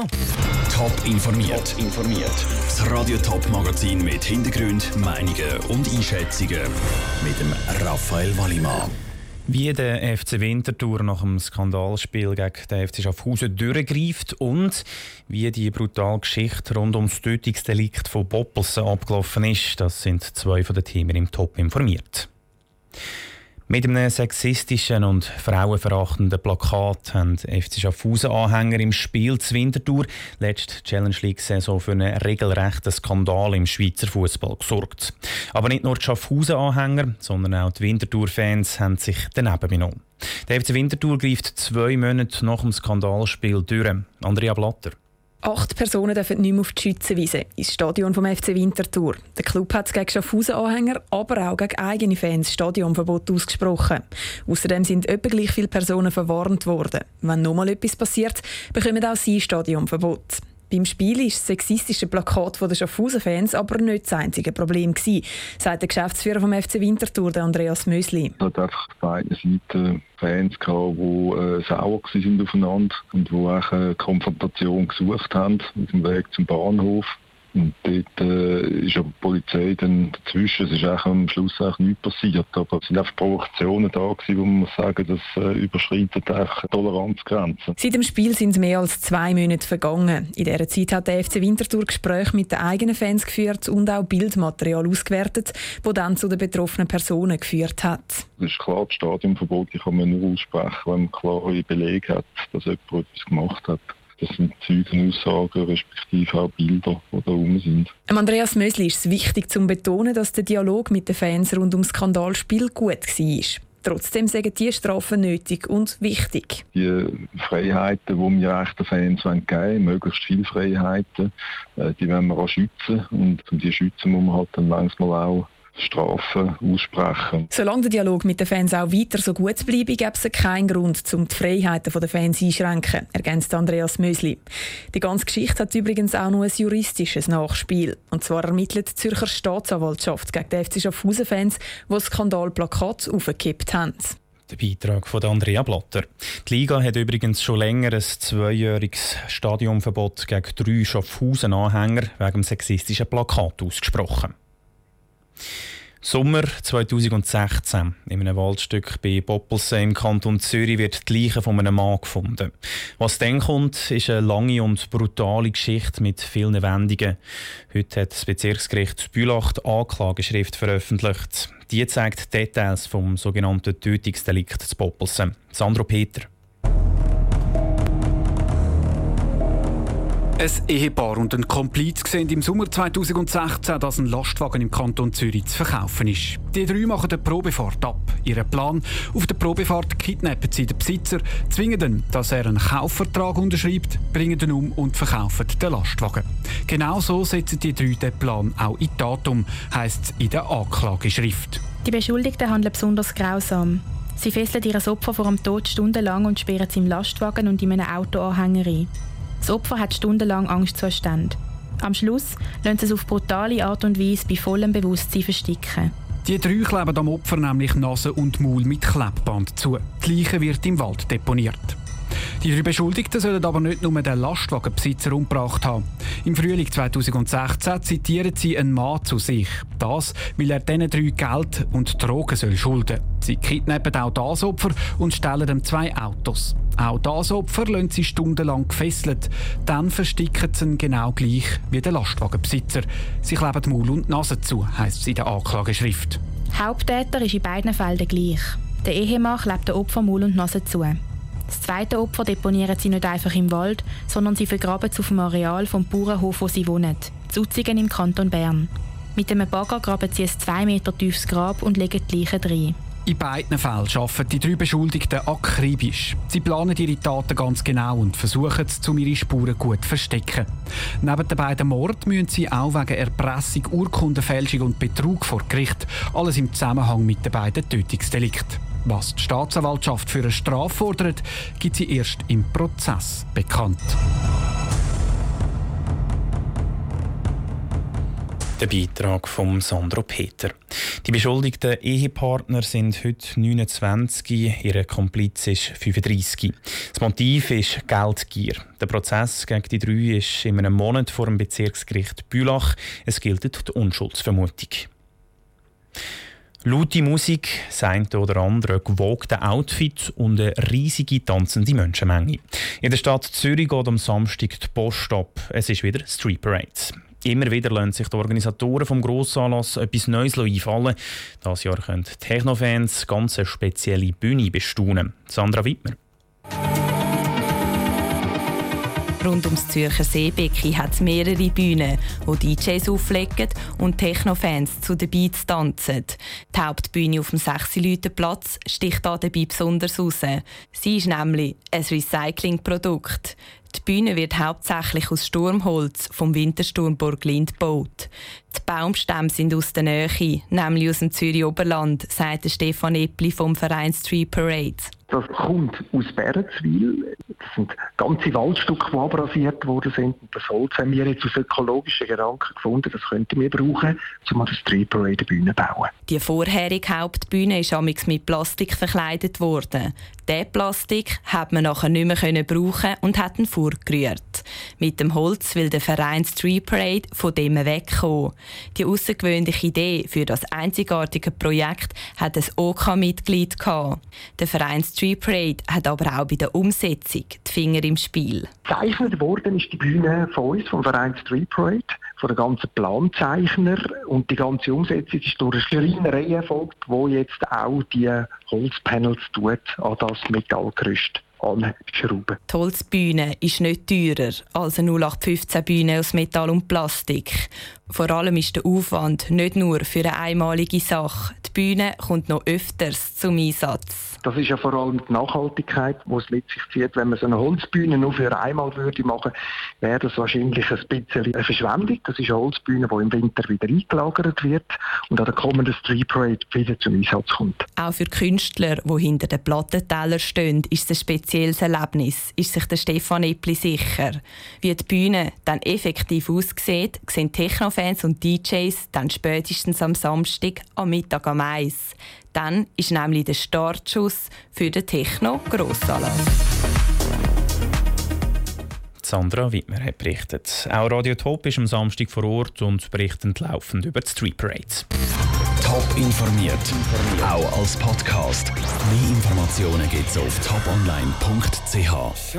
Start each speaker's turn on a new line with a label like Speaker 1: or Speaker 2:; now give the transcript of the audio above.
Speaker 1: Oh. Top informiert. Top informiert. Das Radio Top Magazin mit Hintergrund, Meinungen und Einschätzungen mit dem Raphael Wallimann.
Speaker 2: Wie der FC Winterthur nach dem Skandalspiel gegen den FC Schaffhausen durchgreift und wie die brutale Geschichte rund ums Tötungsdelikt von Boppelsen abgelaufen ist, das sind zwei von den Themen im Top informiert. Mit einem sexistischen und frauenverachtenden Plakat haben FC Schaffhausen-Anhänger im Spiel zu Winterthur letzte Challenge League-Saison für einen regelrechten Skandal im Schweizer Fußball gesorgt. Aber nicht nur die Schaffhausen-Anhänger, sondern auch die Winterthur-Fans haben sich daneben benommen. Der FC Winterthur greift zwei Monate nach dem Skandalspiel durch. Andrea Blatter.
Speaker 3: Acht Personen dürfen nicht mehr auf die Schützenwiese ins Stadion vom FC Winterthur. Der Club hat gegen Schaffhausen-Anhänger, aber auch gegen eigene Fans Stadionverbot ausgesprochen. Außerdem sind etwa gleich viele Personen verwarnt worden. Wenn nochmal etwas passiert, bekommen auch sie Stadionverbot. Beim Spiel war das sexistische Plakat der Schaffhausen-Fans aber nicht das einzige Problem, gewesen, sagt der Geschäftsführer vom FC Winterthur, Andreas Mösli.
Speaker 4: Es hat einfach auf beiden Seiten Fans gehabt, die äh, sauer waren aufeinander und die auch eine Konfrontation gesucht haben auf dem Weg zum Bahnhof. Und dort äh, ist aber die Polizei dann dazwischen. Es ist auch am Schluss auch nichts passiert. Aber es sind einfach Provokationen da gewesen, wo man muss sagen, das äh, überschreitet auch Toleranzgrenzen.
Speaker 3: Seit dem Spiel sind mehr als zwei Monate vergangen. In dieser Zeit hat der FC Winterthur Gespräche mit den eigenen Fans geführt und auch Bildmaterial ausgewertet, das dann zu den betroffenen Personen geführt hat.
Speaker 4: Es ist klar, das Stadionverbot kann man nur aussprechen, wenn man klare Belege hat, dass jemand etwas gemacht hat. Das sind Zeugenaussagen respektive auch Bilder, die da rum sind.
Speaker 3: Andreas Mösli ist es wichtig zu betonen, dass der Dialog mit den Fans rund ums Skandalspiel gut war. Trotzdem sagen die Strafen nötig und wichtig.
Speaker 4: Die Freiheiten, die wir echten Fans geben wollen, möglichst viele Freiheiten, äh, die wollen wir auch schützen. Und um die schützen, muss man halt dann manchmal auch Strafen aussprechen.
Speaker 3: Solange der Dialog mit den Fans auch weiter so gut bleibt, gibt es keinen Grund, um die Freiheiten der Fans einzuschränken, ergänzt Andreas Mösli. Die ganze Geschichte hat übrigens auch noch ein juristisches Nachspiel. Und zwar ermittelt die Zürcher Staatsanwaltschaft gegen die FC Schaffhausen-Fans, die das Skandalplakat aufgekippt haben.
Speaker 2: Der Beitrag von Andrea Blatter. Die Liga hat übrigens schon länger ein zweijähriges Stadionverbot gegen drei Schaffhausen-Anhänger wegen dem sexistischen Plakat ausgesprochen. Sommer 2016. In einem Waldstück bei Boppelsen im Kanton Zürich wird die Leiche von einem Mann gefunden. Was dann kommt, ist eine lange und brutale Geschichte mit vielen Wendungen. Heute hat das Bezirksgericht Bülach die Anklageschrift veröffentlicht. Die zeigt Details vom sogenannten Tötungsdelikt zu Boppelsen. Sandro Peter.
Speaker 5: Ein Ehepaar und ein Kompliz sehen im Sommer 2016, dass ein Lastwagen im Kanton Zürich zu verkaufen ist. Die drei machen eine Probefahrt ab. Ihren Plan: Auf der Probefahrt kidnappen sie den Besitzer, zwingen ihn, dass er einen Kaufvertrag unterschreibt, bringen ihn um und verkaufen den Lastwagen. Genau so setzen die drei den Plan auch in Tat um, heisst es in der Anklageschrift.
Speaker 6: Die Beschuldigten handeln besonders grausam. Sie fesseln ihr Opfer vor dem Tod stundenlang und sperren sie im Lastwagen und in einem Autoanhänger ein. Das Opfer hat stundenlang Angstzustände. Am Schluss lassen sie es auf brutale Art und Weise bei vollem Bewusstsein versticken.
Speaker 5: Die drei kleben am Opfer nämlich Nase und Maul mit Klebband zu. Die Leiche wird im Wald deponiert. Die drei Beschuldigten sollen aber nicht nur den Lastwagenbesitzer umgebracht haben. Im Frühling 2016 zitieren sie einen Mann zu sich. Das, weil er diesen drei Geld und Drogen soll schulden. Sie kidnappen auch das Opfer und stellen ihm zwei Autos. Auch das Opfer lassen sie stundenlang gefesselt. Dann versticken sie ihn genau gleich wie der Lastwagenbesitzer. Sie kleben Maul und Nase zu, heisst es in der Anklageschrift.
Speaker 6: Haupttäter ist in beiden Fällen gleich. Der Ehemann klebt den Opfer Maul und Nase zu. Das zweite Opfer deponieren sie nicht einfach im Wald, sondern sie vergraben es auf dem Areal vom Bauernhof, wo sie wohnen, Zutzigen im Kanton Bern. Mit einem Bagger graben sie ein zwei Meter tiefes Grab und legen die Leichen drin.
Speaker 5: In beiden Fällen arbeiten die drei Beschuldigten akribisch. Sie planen ihre Taten ganz genau und versuchen es, um ihre Spuren gut zu verstecken. Neben den beiden Morden müssen sie auch wegen Erpressung, Urkundenfälschung und Betrug vor Gericht. Alles im Zusammenhang mit den beiden Tötungsdelikten. Was die Staatsanwaltschaft für eine Strafe fordert, gibt sie erst im Prozess bekannt.
Speaker 2: Der Beitrag von Sandro Peter. Die beschuldigten Ehepartner sind heute 29, ihre Kompliz ist 35. Das Motiv ist Geldgier. Der Prozess gegen die drei ist in einem Monat vor dem Bezirksgericht Bülach. Es gilt die Unschuldsvermutung. Laute Musik, sein oder andere gewogte Outfit und eine riesige tanzende Menschenmenge. In der Stadt Zürich geht am Samstag die Post ab. Es ist wieder Street Parade. Immer wieder lassen sich die Organisatoren vom Grossanlass etwas Neues einfallen. Dieses Jahr können Technofans ganz spezielle Bühne bestaunen. Sandra Wittmer.
Speaker 7: Rund ums Zürcher Seebecken hat es mehrere Bühnen, wo DJs auflegen und Technofans zu den Beats tanzen. Die Hauptbühne auf dem 6-Leuten-Platz sticht dabei besonders raus. Sie ist nämlich ein Recyclingprodukt. Die Bühne wird hauptsächlich aus Sturmholz vom Wintersturm Burglind gebaut. Die Baumstämme sind aus der Nähe, nämlich aus dem Zürich Oberland, sagt Stefan Eppli vom Verein Street Parade.
Speaker 8: Das kommt aus Bärenzwil. Das sind ganze Waldstücke, die abrasiert worden sind. Und das Holz haben wir jetzt aus ökologischen Gedanken gefunden, das könnten wir brauchen, um eine Street Parade Bühne zu bauen.
Speaker 7: Die vorherige Hauptbühne ist amix mit Plastik verkleidet worden. Diesen Plastik hat man nachher nicht mehr brauchen und hat ihn vorgerührt. Mit dem Holz will der Verein Street Parade von dem wegkommen. Die außergewöhnliche Idee für das einzigartige Projekt hat ein OK-Mitglied OK Der Verein Street Parade hat aber auch bei der Umsetzung die Finger im Spiel.
Speaker 8: Gezeichnet worden ist die Bühne von uns, vom Verein Street Parade, von den ganzen Planzeichner und die ganze Umsetzung ist durch eine Schreinerei erfolgt, wo jetzt auch die Holzpanels tut an das Metallgerüst anschrauben.
Speaker 7: Die Holzbühne ist nicht teurer als eine 0815 Bühne aus Metall und Plastik. Vor allem ist der Aufwand nicht nur für eine einmalige Sache. Die Bühne kommt noch öfters zum Einsatz.
Speaker 8: Das ist ja vor allem die Nachhaltigkeit, die es mit sich zieht. Wenn man so eine Holzbühne nur für einmal würde machen, wäre das wahrscheinlich ein bisschen eine Verschwendung. Das ist eine Holzbühne, die im Winter wieder eingelagert wird und an der kommenden Street Parade wieder zum Einsatz kommt.
Speaker 7: Auch für Künstler, die hinter den Plattentellern stehen, ist es ein spezielles Erlebnis, ist sich der Stefan Eppli sicher. Wie die Bühne dann effektiv aussieht, sehen Technofans und DJs dann spätestens am Samstag am Mittag am Eis. Dann ist nämlich der Startschuss für den Techno-Grossanlass.
Speaker 2: Sandra Wittmer hat berichtet. Auch Radio Top ist am Samstag vor Ort und berichtet laufend über die Street Parades.
Speaker 1: Top informiert, auch als Podcast. Mehr Informationen gibt es auf toponline.ch.